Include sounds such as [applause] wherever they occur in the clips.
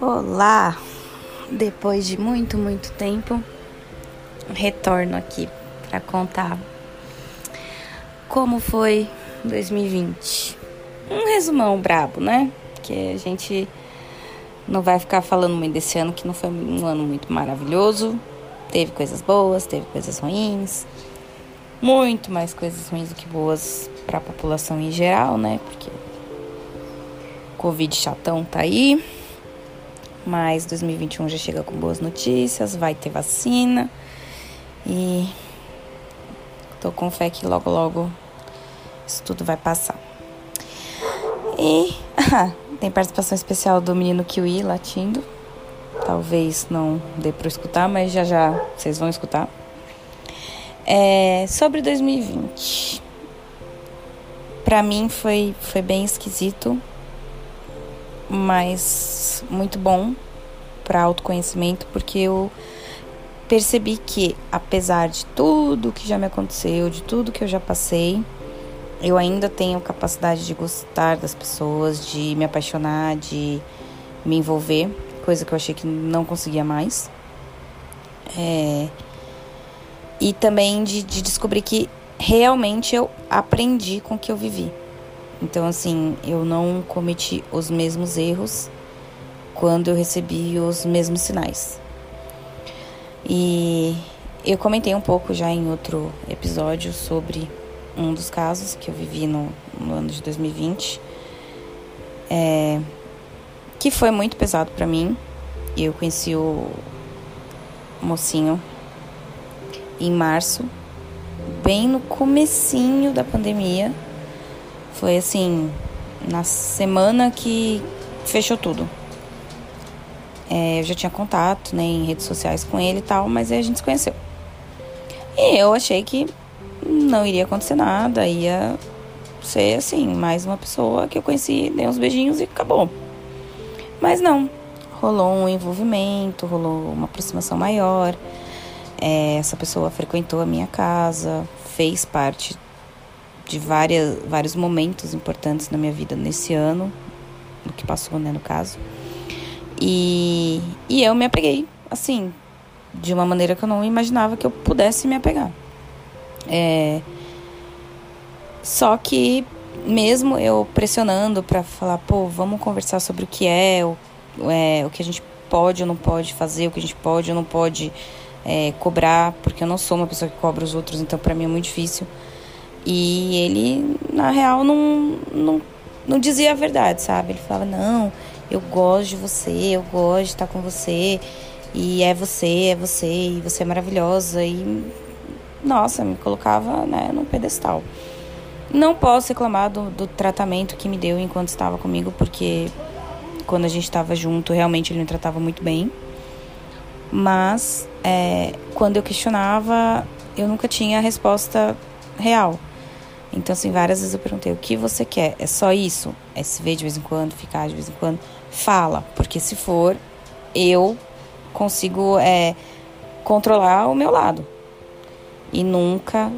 Olá! Depois de muito, muito tempo, retorno aqui para contar como foi 2020. Um resumão brabo, né? Que a gente não vai ficar falando muito desse ano, que não foi um ano muito maravilhoso. Teve coisas boas, teve coisas ruins. Muito mais coisas ruins do que boas para a população em geral, né? Porque o Covid chatão tá aí mas 2021 já chega com boas notícias, vai ter vacina e tô com fé que logo logo isso tudo vai passar. E [laughs] tem participação especial do menino Kiwi latindo. Talvez não dê para escutar, mas já já vocês vão escutar. É, sobre 2020. Para mim foi, foi bem esquisito mas muito bom para autoconhecimento, porque eu percebi que, apesar de tudo que já me aconteceu, de tudo que eu já passei, eu ainda tenho capacidade de gostar das pessoas, de me apaixonar, de me envolver, coisa que eu achei que não conseguia mais. É... E também de, de descobrir que realmente eu aprendi com o que eu vivi. Então, assim, eu não cometi os mesmos erros quando eu recebi os mesmos sinais. E eu comentei um pouco já em outro episódio sobre um dos casos que eu vivi no, no ano de 2020, é, que foi muito pesado para mim. Eu conheci o mocinho em março, bem no comecinho da pandemia. Foi assim, na semana que fechou tudo. É, eu já tinha contato né, em redes sociais com ele e tal, mas aí a gente se conheceu. E eu achei que não iria acontecer nada, ia ser assim, mais uma pessoa que eu conheci, dei uns beijinhos e acabou. Mas não, rolou um envolvimento, rolou uma aproximação maior. É, essa pessoa frequentou a minha casa, fez parte de várias, vários momentos importantes na minha vida nesse ano, no que passou, né, no caso. E, e eu me apeguei, assim, de uma maneira que eu não imaginava que eu pudesse me apegar. É, só que, mesmo eu pressionando para falar, pô, vamos conversar sobre o que é o, é, o que a gente pode ou não pode fazer, o que a gente pode ou não pode é, cobrar, porque eu não sou uma pessoa que cobra os outros, então para mim é muito difícil. E ele, na real, não, não, não dizia a verdade, sabe? Ele falava: Não, eu gosto de você, eu gosto de estar com você, e é você, é você, e você é maravilhosa. E, nossa, me colocava né, num pedestal. Não posso reclamar do, do tratamento que me deu enquanto estava comigo, porque quando a gente estava junto, realmente ele me tratava muito bem. Mas é, quando eu questionava, eu nunca tinha a resposta real. Então, assim, várias vezes eu perguntei: o que você quer? É só isso? É se ver de vez em quando, ficar de vez em quando? Fala, porque se for, eu consigo é, controlar o meu lado. E nunca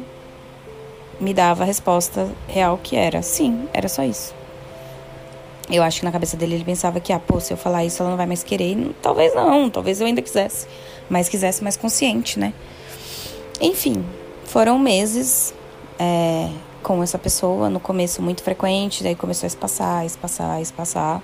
me dava a resposta real que era: sim, era só isso. Eu acho que na cabeça dele ele pensava que, ah, pô, se eu falar isso ela não vai mais querer. E, talvez não, talvez eu ainda quisesse, mas quisesse mais consciente, né? Enfim, foram meses. É, com essa pessoa, no começo muito frequente, daí começou a espaçar, espaçar, espaçar.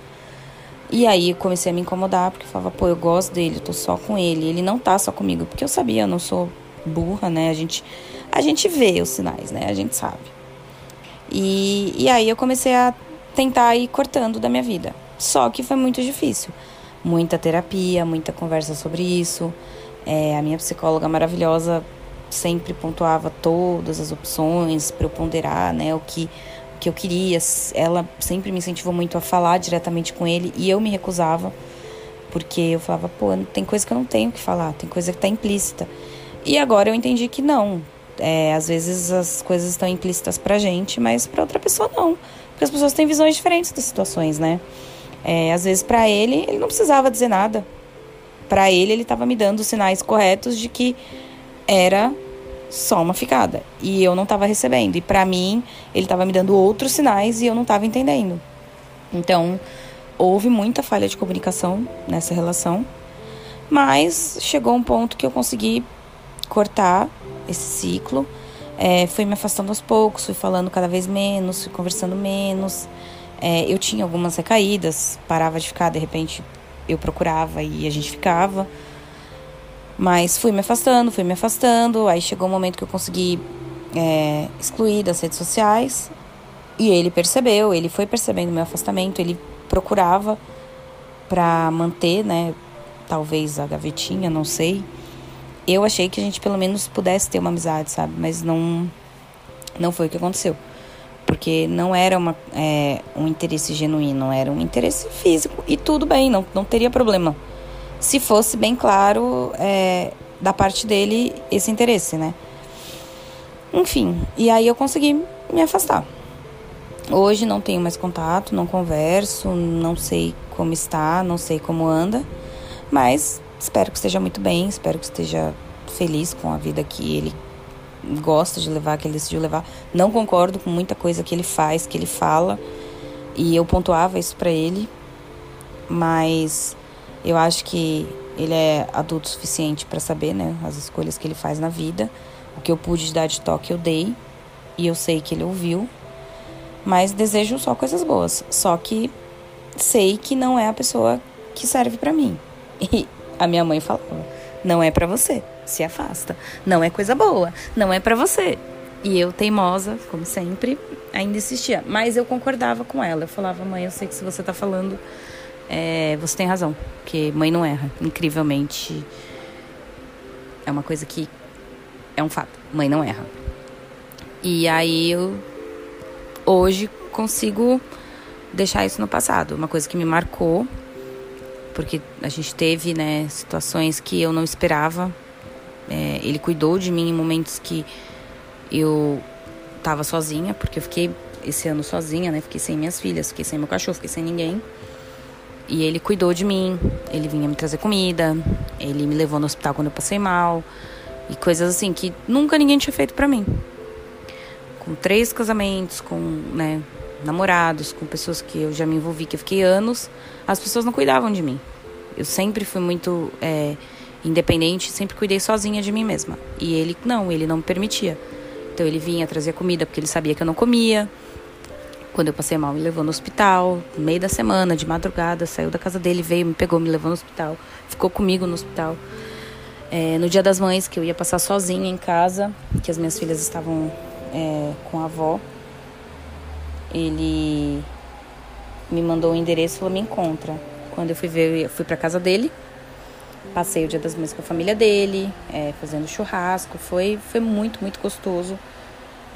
E aí comecei a me incomodar, porque eu falava, pô, eu gosto dele, eu tô só com ele, ele não tá só comigo, porque eu sabia, eu não sou burra, né? A gente, a gente vê os sinais, né? A gente sabe. E, e aí eu comecei a tentar ir cortando da minha vida. Só que foi muito difícil. Muita terapia, muita conversa sobre isso. É, a minha psicóloga maravilhosa sempre pontuava todas as opções para eu ponderar, né, o que o que eu queria. Ela sempre me incentivou muito a falar diretamente com ele e eu me recusava, porque eu falava, pô, tem coisa que eu não tenho que falar, tem coisa que está implícita. E agora eu entendi que não. É, às vezes as coisas estão implícitas pra gente, mas para outra pessoa não. Porque as pessoas têm visões diferentes das situações, né? É, às vezes para ele, ele não precisava dizer nada. Para ele, ele estava me dando os sinais corretos de que era só uma ficada. E eu não estava recebendo. E para mim, ele estava me dando outros sinais e eu não estava entendendo. Então, houve muita falha de comunicação nessa relação, mas chegou um ponto que eu consegui cortar esse ciclo. É, fui me afastando aos poucos, fui falando cada vez menos, fui conversando menos. É, eu tinha algumas recaídas, parava de ficar, de repente eu procurava e a gente ficava. Mas fui me afastando, fui me afastando. Aí chegou um momento que eu consegui é, excluir das redes sociais. E ele percebeu, ele foi percebendo meu afastamento, ele procurava para manter, né? Talvez a gavetinha, não sei. Eu achei que a gente pelo menos pudesse ter uma amizade, sabe? Mas não, não foi o que aconteceu. Porque não era uma, é, um interesse genuíno, era um interesse físico. E tudo bem, não, não teria problema se fosse bem claro é, da parte dele esse interesse, né? Enfim, e aí eu consegui me afastar. Hoje não tenho mais contato, não converso, não sei como está, não sei como anda, mas espero que esteja muito bem, espero que esteja feliz com a vida que ele gosta de levar, que ele decidiu levar. Não concordo com muita coisa que ele faz, que ele fala, e eu pontuava isso para ele, mas eu acho que ele é adulto o suficiente para saber, né, as escolhas que ele faz na vida. O que eu pude dar de toque eu dei e eu sei que ele ouviu. Mas desejo só coisas boas. Só que sei que não é a pessoa que serve para mim. [laughs] E a minha mãe falava: "Não é para você, se afasta. Não é coisa boa, não é para você". E eu teimosa, como sempre, ainda insistia, mas eu concordava com ela. Eu falava: "Mãe, eu sei que se você tá falando é, você tem razão, porque mãe não erra. Incrivelmente, é uma coisa que é um fato. Mãe não erra. E aí eu hoje consigo deixar isso no passado. Uma coisa que me marcou, porque a gente teve né, situações que eu não esperava. É, ele cuidou de mim em momentos que eu estava sozinha, porque eu fiquei esse ano sozinha, né? Fiquei sem minhas filhas, fiquei sem meu cachorro, fiquei sem ninguém. E ele cuidou de mim, ele vinha me trazer comida, ele me levou no hospital quando eu passei mal e coisas assim que nunca ninguém tinha feito para mim. Com três casamentos, com, né, namorados, com pessoas que eu já me envolvi, que eu fiquei anos, as pessoas não cuidavam de mim. Eu sempre fui muito é, independente, sempre cuidei sozinha de mim mesma. E ele não, ele não me permitia. Então ele vinha trazer comida porque ele sabia que eu não comia. Quando eu passei mal, me levou no hospital, no meio da semana, de madrugada, saiu da casa dele, veio, me pegou, me levou no hospital, ficou comigo no hospital. É, no dia das mães, que eu ia passar sozinha em casa, que as minhas filhas estavam é, com a avó, ele me mandou o um endereço e falou: me encontra. Quando eu fui ver, eu fui pra casa dele, passei o dia das mães com a família dele, é, fazendo churrasco, foi, foi muito, muito gostoso.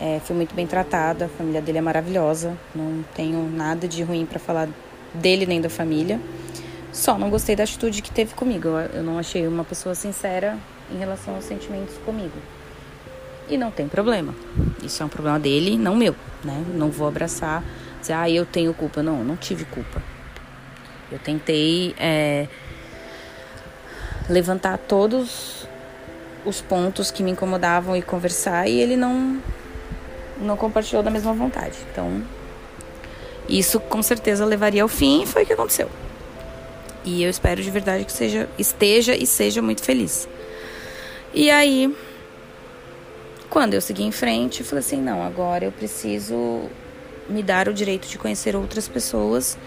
É, fui muito bem tratada, a família dele é maravilhosa, não tenho nada de ruim para falar dele nem da família. Só não gostei da atitude que teve comigo. Eu não achei uma pessoa sincera em relação aos sentimentos comigo. E não tem problema. Isso é um problema dele, não meu, né? Não vou abraçar, dizer, ah, eu tenho culpa. Não, não tive culpa. Eu tentei é, levantar todos os pontos que me incomodavam e conversar e ele não não compartilhou da mesma vontade. Então, isso com certeza levaria ao fim e foi o que aconteceu. E eu espero de verdade que seja, esteja e seja muito feliz. E aí, quando eu segui em frente, eu falei assim: não, agora eu preciso me dar o direito de conhecer outras pessoas,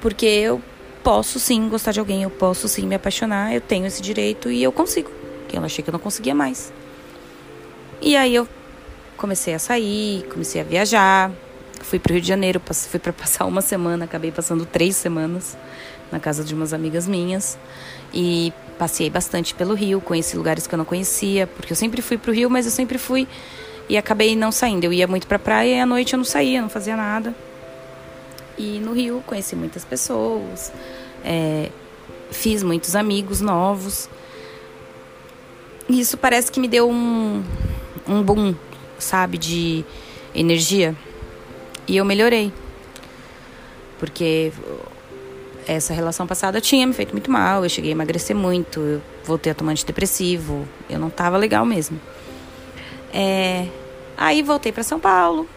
porque eu posso sim gostar de alguém, eu posso sim me apaixonar, eu tenho esse direito e eu consigo. Eu achei que eu não conseguia mais. E aí eu comecei a sair, comecei a viajar. Fui para o Rio de Janeiro, fui para passar uma semana, acabei passando três semanas na casa de umas amigas minhas. E passei bastante pelo Rio, conheci lugares que eu não conhecia, porque eu sempre fui para o Rio, mas eu sempre fui e acabei não saindo. Eu ia muito para praia e à noite eu não saía, não fazia nada. E no Rio conheci muitas pessoas, é, fiz muitos amigos novos. E isso parece que me deu um, um boom sabe, de energia. E eu melhorei. Porque essa relação passada tinha me feito muito mal, eu cheguei a emagrecer muito, eu voltei a tomar antidepressivo, eu não tava legal mesmo. É, aí voltei para São Paulo,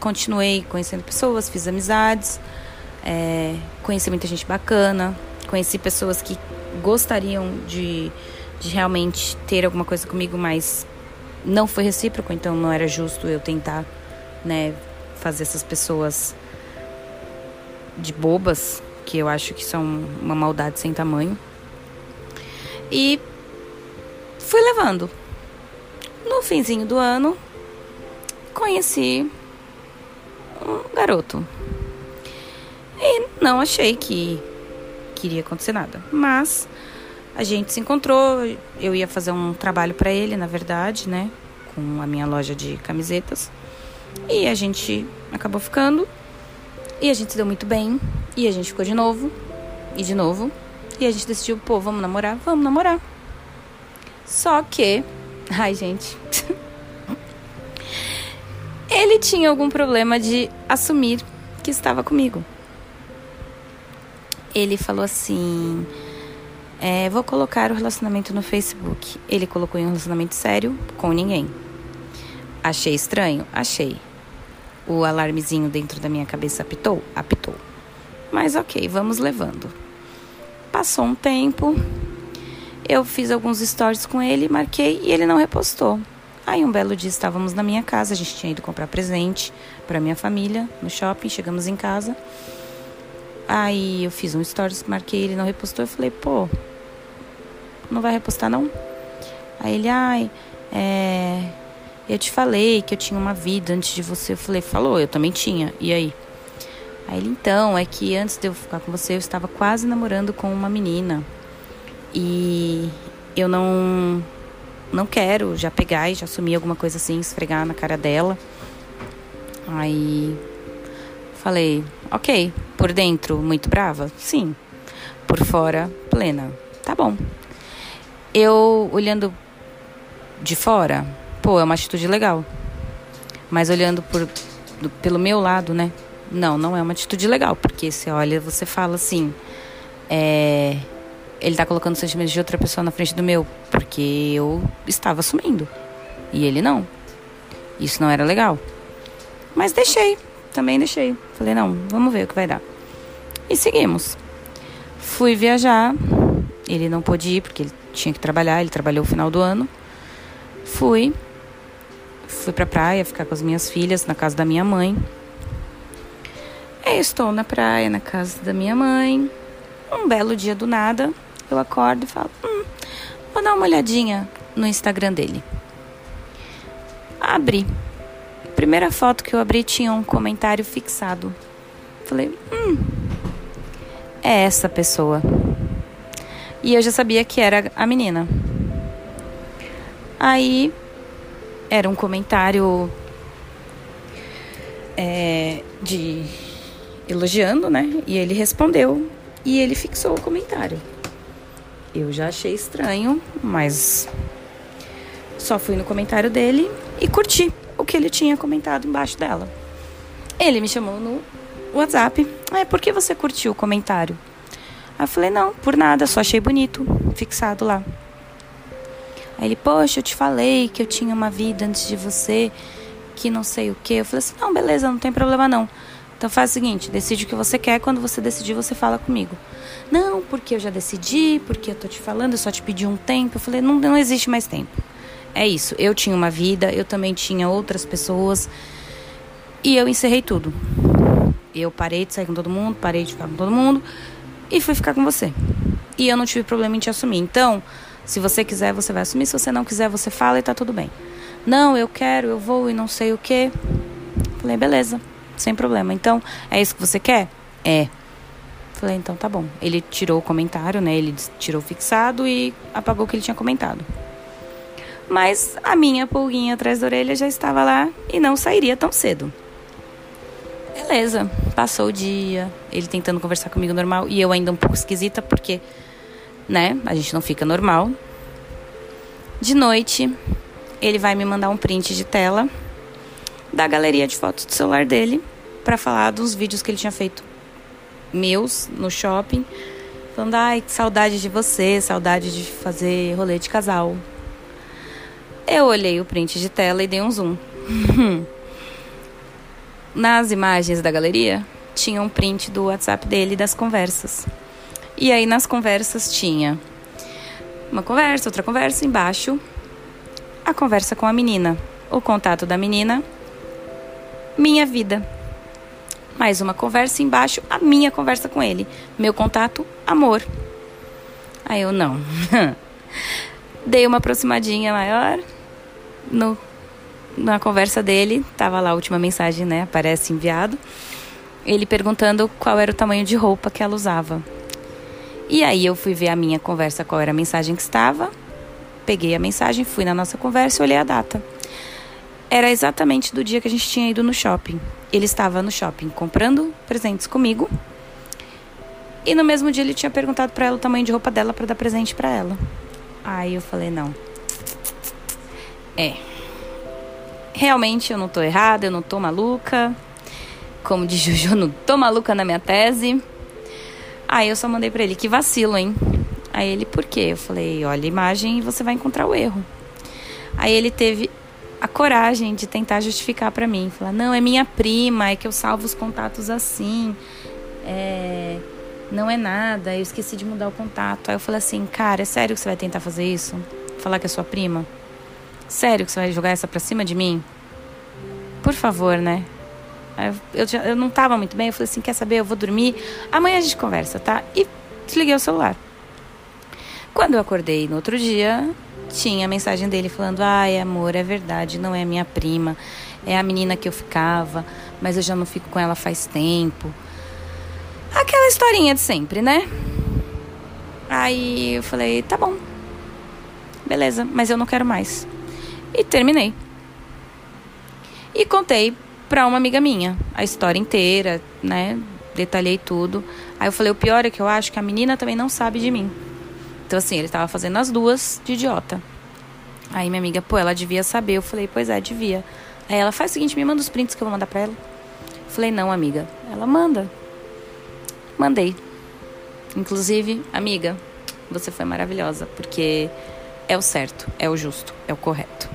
continuei conhecendo pessoas, fiz amizades. É, conheci muita gente bacana, conheci pessoas que gostariam de, de realmente ter alguma coisa comigo, mas não foi recíproco, então não era justo eu tentar, né, fazer essas pessoas de bobas, que eu acho que são uma maldade sem tamanho. E fui levando. No finzinho do ano, conheci um garoto. E não achei que queria acontecer nada. Mas a gente se encontrou, eu ia fazer um trabalho para ele, na verdade, né, com a minha loja de camisetas. E a gente acabou ficando. E a gente se deu muito bem. E a gente ficou de novo. E de novo. E a gente decidiu, pô, vamos namorar? Vamos namorar. Só que. [laughs] Ai, gente. [laughs] ele tinha algum problema de assumir que estava comigo. Ele falou assim: é, Vou colocar o relacionamento no Facebook. Ele colocou em um relacionamento sério com ninguém. Achei estranho? Achei. O alarmezinho dentro da minha cabeça apitou? Apitou. Mas ok, vamos levando. Passou um tempo, eu fiz alguns stories com ele, marquei e ele não repostou. Aí um belo dia estávamos na minha casa, a gente tinha ido comprar presente para minha família no shopping, chegamos em casa. Aí eu fiz um stories, marquei ele, não repostou, eu falei, pô, não vai repostar não? Aí ele, ai, é, eu te falei que eu tinha uma vida antes de você. Eu falei, falou, eu também tinha. E aí? Aí ele, então, é que antes de eu ficar com você, eu estava quase namorando com uma menina. E eu não não quero já pegar e já assumir alguma coisa assim, esfregar na cara dela. Aí falei, ok, por dentro muito brava? Sim. Por fora, plena. Tá bom. Eu olhando de fora, pô, é uma atitude legal. Mas olhando por, do, pelo meu lado, né? Não, não é uma atitude legal, porque você olha, você fala assim, é, ele tá colocando os sentimentos de outra pessoa na frente do meu, porque eu estava assumindo. E ele não. Isso não era legal. Mas deixei, também deixei. Falei, não, vamos ver o que vai dar. E seguimos. Fui viajar, ele não pôde ir porque ele tinha que trabalhar, ele trabalhou o final do ano. Fui, fui pra praia ficar com as minhas filhas na casa da minha mãe. Eu estou na praia, na casa da minha mãe. Um belo dia do nada, eu acordo e falo: hum, vou dar uma olhadinha no Instagram dele. Abri. Primeira foto que eu abri tinha um comentário fixado. Falei: hum, é essa pessoa. E eu já sabia que era a menina. Aí era um comentário é, de elogiando, né? E ele respondeu e ele fixou o comentário. Eu já achei estranho, mas só fui no comentário dele e curti o que ele tinha comentado embaixo dela. Ele me chamou no WhatsApp. Ah, por que você curtiu o comentário? Aí eu falei, não, por nada, só achei bonito, fixado lá. Aí ele, poxa, eu te falei que eu tinha uma vida antes de você, que não sei o que. Eu falei assim, não, beleza, não tem problema não. Então faz o seguinte, decide o que você quer, quando você decidir, você fala comigo. Não, porque eu já decidi, porque eu tô te falando, eu só te pedi um tempo. Eu falei, não, não existe mais tempo. É isso, eu tinha uma vida, eu também tinha outras pessoas. E eu encerrei tudo. Eu parei de sair com todo mundo, parei de ficar com todo mundo e fui ficar com você. E eu não tive problema em te assumir. Então, se você quiser, você vai assumir. Se você não quiser, você fala e tá tudo bem. Não, eu quero, eu vou e não sei o que. Falei, beleza, sem problema. Então, é isso que você quer? É. Falei, então tá bom. Ele tirou o comentário, né? Ele tirou fixado e apagou o que ele tinha comentado. Mas a minha pulguinha atrás da orelha já estava lá e não sairia tão cedo. Beleza, passou o dia, ele tentando conversar comigo normal e eu ainda um pouco esquisita porque né? A gente não fica normal. De noite, ele vai me mandar um print de tela da galeria de fotos do celular dele para falar dos vídeos que ele tinha feito meus no shopping, falando: "Ai, que saudade de você, saudade de fazer rolê de casal". Eu olhei o print de tela e dei um zoom. [laughs] Nas imagens da galeria tinha um print do WhatsApp dele das conversas. E aí nas conversas tinha uma conversa, outra conversa embaixo, a conversa com a menina, o contato da menina, minha vida. Mais uma conversa embaixo, a minha conversa com ele. Meu contato, amor. Aí eu não. [laughs] Dei uma aproximadinha maior no na conversa dele, tava lá a última mensagem, né? Aparece enviado. Ele perguntando qual era o tamanho de roupa que ela usava. E aí eu fui ver a minha conversa, qual era a mensagem que estava. Peguei a mensagem, fui na nossa conversa e olhei a data. Era exatamente do dia que a gente tinha ido no shopping. Ele estava no shopping comprando presentes comigo. E no mesmo dia ele tinha perguntado para ela o tamanho de roupa dela para dar presente para ela. Aí eu falei: "Não. É, realmente eu não tô errada, eu não tô maluca. Como diz [laughs] Juju, eu não tô maluca na minha tese. Aí eu só mandei para ele, que vacilo, hein? Aí ele, por quê? Eu falei, olha a imagem e você vai encontrar o erro. Aí ele teve a coragem de tentar justificar para mim. Falar, não, é minha prima, é que eu salvo os contatos assim. É, não é nada, eu esqueci de mudar o contato. Aí eu falei assim, cara, é sério que você vai tentar fazer isso? Falar que é sua prima? Sério que você vai jogar essa pra cima de mim? Por favor, né? Eu, já, eu não tava muito bem, eu falei assim, quer saber, eu vou dormir, amanhã a gente conversa, tá? E desliguei o celular. Quando eu acordei no outro dia, tinha a mensagem dele falando, ai amor, é verdade, não é minha prima, é a menina que eu ficava, mas eu já não fico com ela faz tempo. Aquela historinha de sempre, né? Aí eu falei, tá bom, beleza, mas eu não quero mais. E terminei. E contei pra uma amiga minha a história inteira, né? Detalhei tudo. Aí eu falei: o pior é que eu acho que a menina também não sabe de mim. Então, assim, ele tava fazendo as duas de idiota. Aí minha amiga, pô, ela devia saber. Eu falei: pois é, devia. Aí ela faz o seguinte: me manda os prints que eu vou mandar pra ela. Eu falei: não, amiga. Ela manda. Mandei. Inclusive, amiga, você foi maravilhosa, porque é o certo, é o justo, é o correto.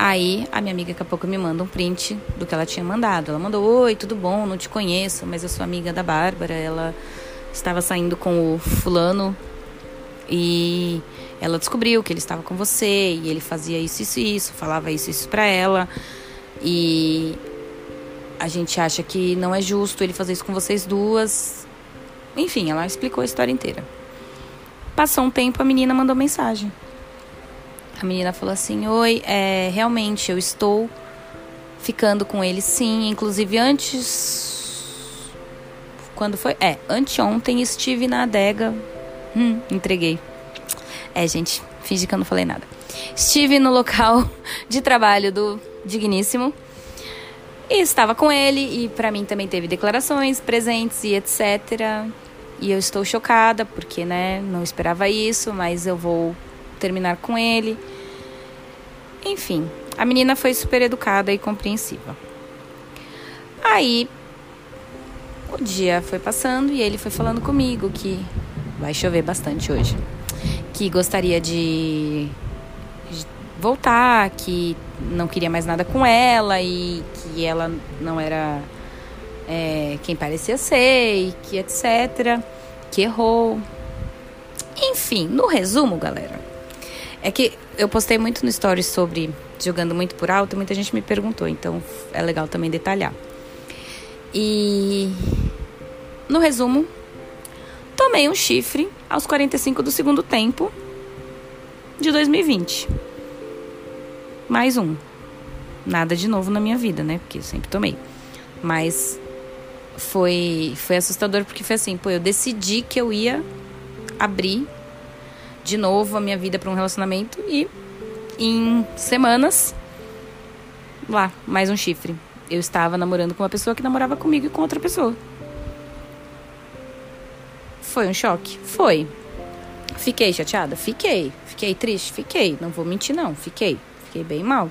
Aí a minha amiga daqui a pouco me manda um print do que ela tinha mandado. Ela mandou: Oi, tudo bom? Não te conheço, mas eu sou amiga da Bárbara. Ela estava saindo com o fulano e ela descobriu que ele estava com você e ele fazia isso, isso isso, falava isso, isso pra ela. E a gente acha que não é justo ele fazer isso com vocês duas. Enfim, ela explicou a história inteira. Passou um tempo, a menina mandou mensagem. A menina falou assim: Oi, é, realmente eu estou ficando com ele sim. Inclusive antes. Quando foi? É, anteontem estive na adega. Hum, entreguei. É, gente, fingi que eu não falei nada. Estive no local [laughs] de trabalho do Digníssimo. E estava com ele, e para mim também teve declarações, presentes e etc. E eu estou chocada, porque, né, não esperava isso, mas eu vou terminar com ele. Enfim, a menina foi super educada e compreensiva. Aí o dia foi passando e ele foi falando comigo que vai chover bastante hoje. Que gostaria de voltar, que não queria mais nada com ela e que ela não era é, quem parecia ser e que etc. Que errou. Enfim, no resumo, galera, é que eu postei muito no stories sobre jogando muito por alto, muita gente me perguntou, então é legal também detalhar. E no resumo, tomei um chifre aos 45 do segundo tempo de 2020. Mais um. Nada de novo na minha vida, né? Porque eu sempre tomei. Mas foi foi assustador porque foi assim, pô, eu decidi que eu ia abrir de novo a minha vida para um relacionamento e em semanas lá, mais um chifre. Eu estava namorando com uma pessoa que namorava comigo e com outra pessoa. Foi um choque? Foi. Fiquei chateada? Fiquei. Fiquei triste? Fiquei. Não vou mentir, não. Fiquei. Fiquei bem mal.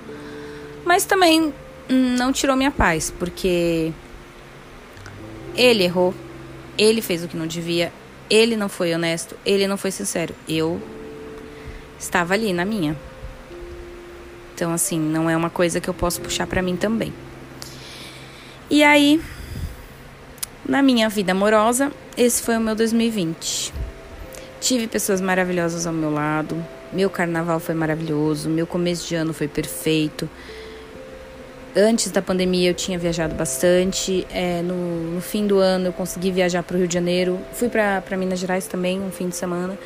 Mas também não tirou minha paz, porque ele errou. Ele fez o que não devia. Ele não foi honesto, ele não foi sincero. Eu estava ali na minha. Então, assim, não é uma coisa que eu posso puxar para mim também. E aí, na minha vida amorosa, esse foi o meu 2020. Tive pessoas maravilhosas ao meu lado. Meu carnaval foi maravilhoso. Meu começo de ano foi perfeito. Antes da pandemia eu tinha viajado bastante. É, no, no, fim do ano eu consegui viajar para o Rio de Janeiro. Fui para Minas Gerais também, um fim de semana.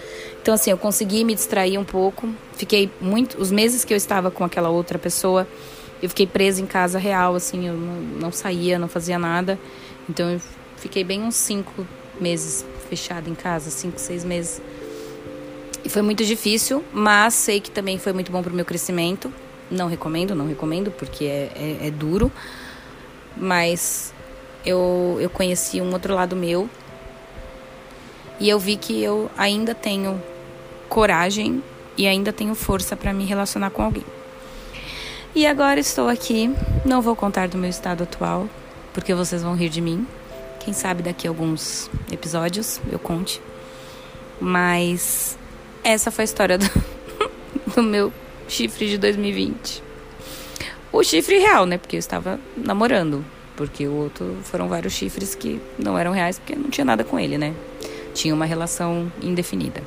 Então, assim, eu consegui me distrair um pouco. Fiquei muito. Os meses que eu estava com aquela outra pessoa, eu fiquei presa em casa real, assim, eu não, não saía, não fazia nada. Então, eu fiquei bem uns cinco meses fechada em casa, cinco, seis meses. E foi muito difícil, mas sei que também foi muito bom para o meu crescimento. Não recomendo, não recomendo, porque é, é, é duro. Mas eu, eu conheci um outro lado meu. E eu vi que eu ainda tenho coragem e ainda tenho força para me relacionar com alguém. E agora estou aqui. Não vou contar do meu estado atual, porque vocês vão rir de mim. Quem sabe daqui a alguns episódios eu conte. Mas essa foi a história do, [laughs] do meu chifre de 2020. O chifre real, né? Porque eu estava namorando. Porque o outro foram vários chifres que não eram reais porque não tinha nada com ele, né? Tinha uma relação indefinida.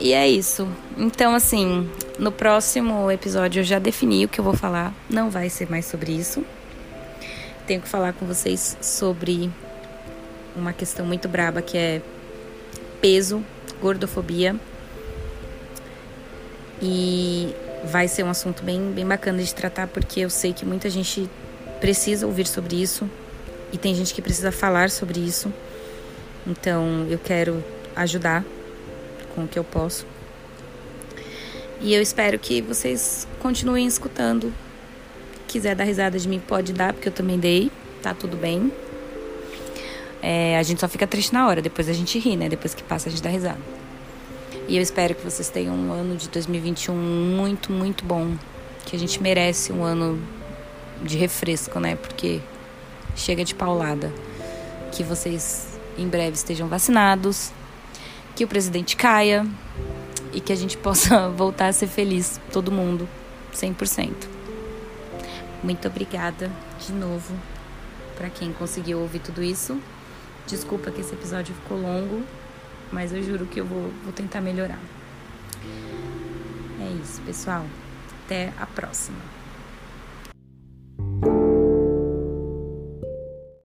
E é isso. Então, assim, no próximo episódio eu já defini o que eu vou falar. Não vai ser mais sobre isso. Tenho que falar com vocês sobre uma questão muito braba que é peso, gordofobia e vai ser um assunto bem, bem bacana de tratar, porque eu sei que muita gente precisa ouvir sobre isso e tem gente que precisa falar sobre isso. Então eu quero ajudar com o que eu posso. E eu espero que vocês continuem escutando. Quiser dar risada de mim, pode dar, porque eu também dei. Tá tudo bem. É, a gente só fica triste na hora, depois a gente ri, né? Depois que passa, a gente dá risada. E eu espero que vocês tenham um ano de 2021 muito, muito bom. Que a gente merece um ano de refresco, né? Porque chega de paulada. Que vocês em breve estejam vacinados, que o presidente caia e que a gente possa [laughs] voltar a ser feliz, todo mundo, 100%. Muito obrigada de novo para quem conseguiu ouvir tudo isso. Desculpa que esse episódio ficou longo, mas eu juro que eu vou, vou tentar melhorar. É isso, pessoal. Até a próxima.